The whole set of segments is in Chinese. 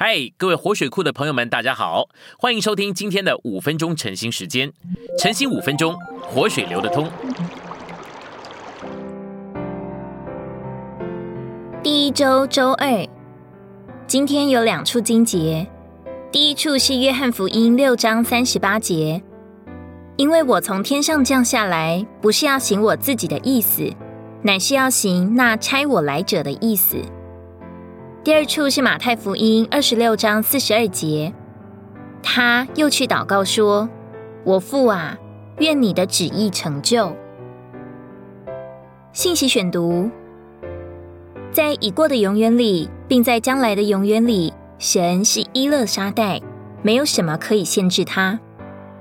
嗨，各位活水库的朋友们，大家好，欢迎收听今天的五分钟晨兴时间。晨兴五分钟，活水流得通。第一周周二，今天有两处经节。第一处是约翰福音六章三十八节，因为我从天上降下来，不是要行我自己的意思，乃是要行那差我来者的意思。第二处是马太福音二十六章四十二节，他又去祷告说：“我父啊，愿你的旨意成就。”信息选读，在已过的永远里，并在将来的永远里，神是伊勒沙代，没有什么可以限制他。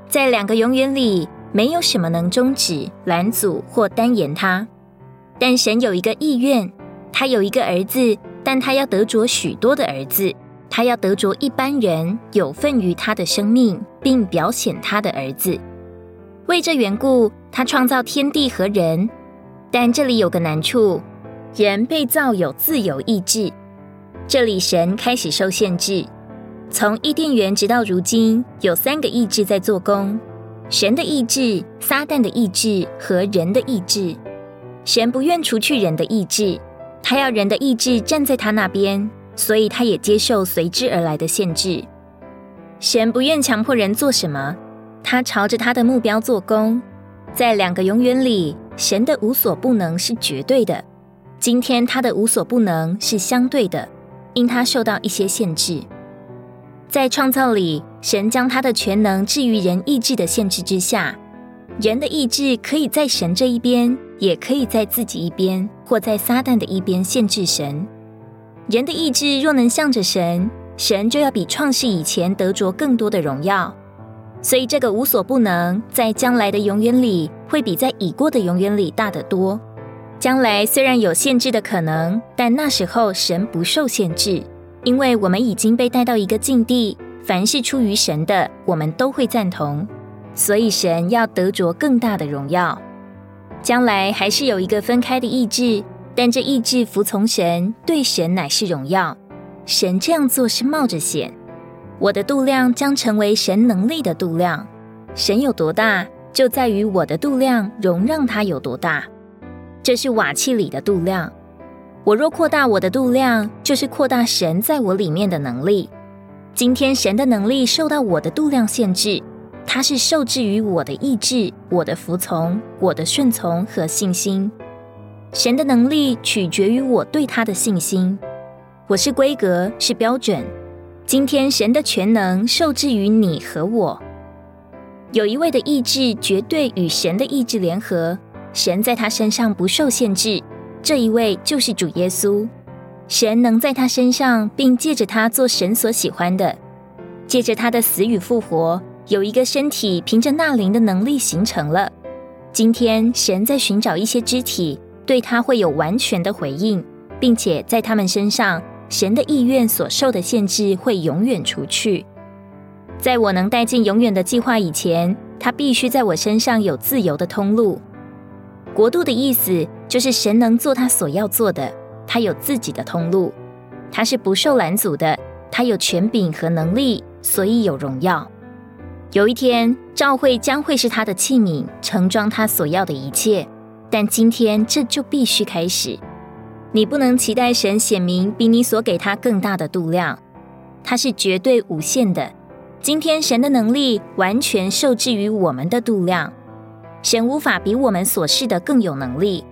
在两个永远里，没有什么能终止、拦阻或单言他。但神有一个意愿，他有一个儿子。但他要得着许多的儿子，他要得着一般人有份于他的生命，并表显他的儿子。为这缘故，他创造天地和人。但这里有个难处：人被造有自由意志。这里神开始受限制。从伊甸园直到如今，有三个意志在做工：神的意志、撒旦的意志和人的意志。神不愿除去人的意志。他要人的意志站在他那边，所以他也接受随之而来的限制。神不愿强迫人做什么，他朝着他的目标做工。在两个永远里，神的无所不能是绝对的；今天他的无所不能是相对的，因他受到一些限制。在创造里，神将他的全能置于人意志的限制之下。人的意志可以在神这一边，也可以在自己一边，或在撒旦的一边限制神。人的意志若能向着神，神就要比创世以前得着更多的荣耀。所以这个无所不能，在将来的永远里，会比在已过的永远里大得多。将来虽然有限制的可能，但那时候神不受限制，因为我们已经被带到一个境地，凡是出于神的，我们都会赞同。所以神要得着更大的荣耀，将来还是有一个分开的意志，但这意志服从神，对神乃是荣耀。神这样做是冒着险。我的度量将成为神能力的度量。神有多大，就在于我的度量容让他有多大。这是瓦器里的度量。我若扩大我的度量，就是扩大神在我里面的能力。今天神的能力受到我的度量限制。他是受制于我的意志、我的服从、我的顺从和信心。神的能力取决于我对他的信心。我是规格，是标准。今天神的全能受制于你和我。有一位的意志绝对与神的意志联合，神在他身上不受限制。这一位就是主耶稣。神能在他身上，并借着他做神所喜欢的，借着他的死与复活。有一个身体凭着纳灵的能力形成了。今天神在寻找一些肢体，对他会有完全的回应，并且在他们身上，神的意愿所受的限制会永远除去。在我能带进永远的计划以前，他必须在我身上有自由的通路。国度的意思就是神能做他所要做的，他有自己的通路，他是不受拦阻的，他有权柄和能力，所以有荣耀。有一天，教会将会是他的器皿，盛装他所要的一切。但今天这就必须开始。你不能期待神显明比你所给他更大的度量，他是绝对无限的。今天神的能力完全受制于我们的度量，神无法比我们所示的更有能力。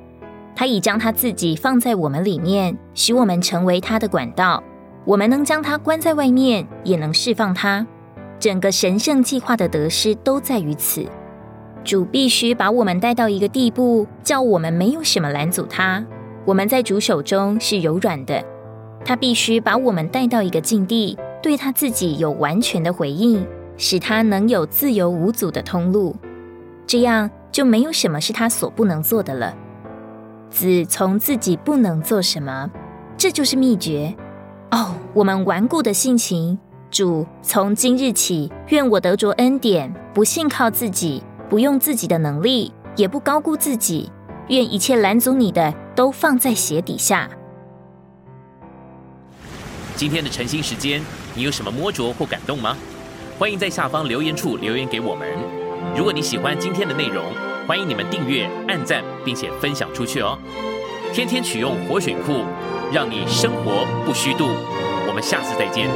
他已将他自己放在我们里面，使我们成为他的管道。我们能将他关在外面，也能释放他。整个神圣计划的得失都在于此。主必须把我们带到一个地步，叫我们没有什么拦阻他。我们在主手中是柔软的。他必须把我们带到一个境地，对他自己有完全的回应，使他能有自由无阻的通路。这样就没有什么是他所不能做的了。子从自己不能做什么，这就是秘诀。哦，我们顽固的性情。主，从今日起，愿我得着恩典，不信靠自己，不用自己的能力，也不高估自己。愿一切拦阻你的，都放在鞋底下。今天的晨兴时间，你有什么摸着或感动吗？欢迎在下方留言处留言给我们。如果你喜欢今天的内容，欢迎你们订阅、按赞，并且分享出去哦。天天取用活水库，让你生活不虚度。我们下次再见。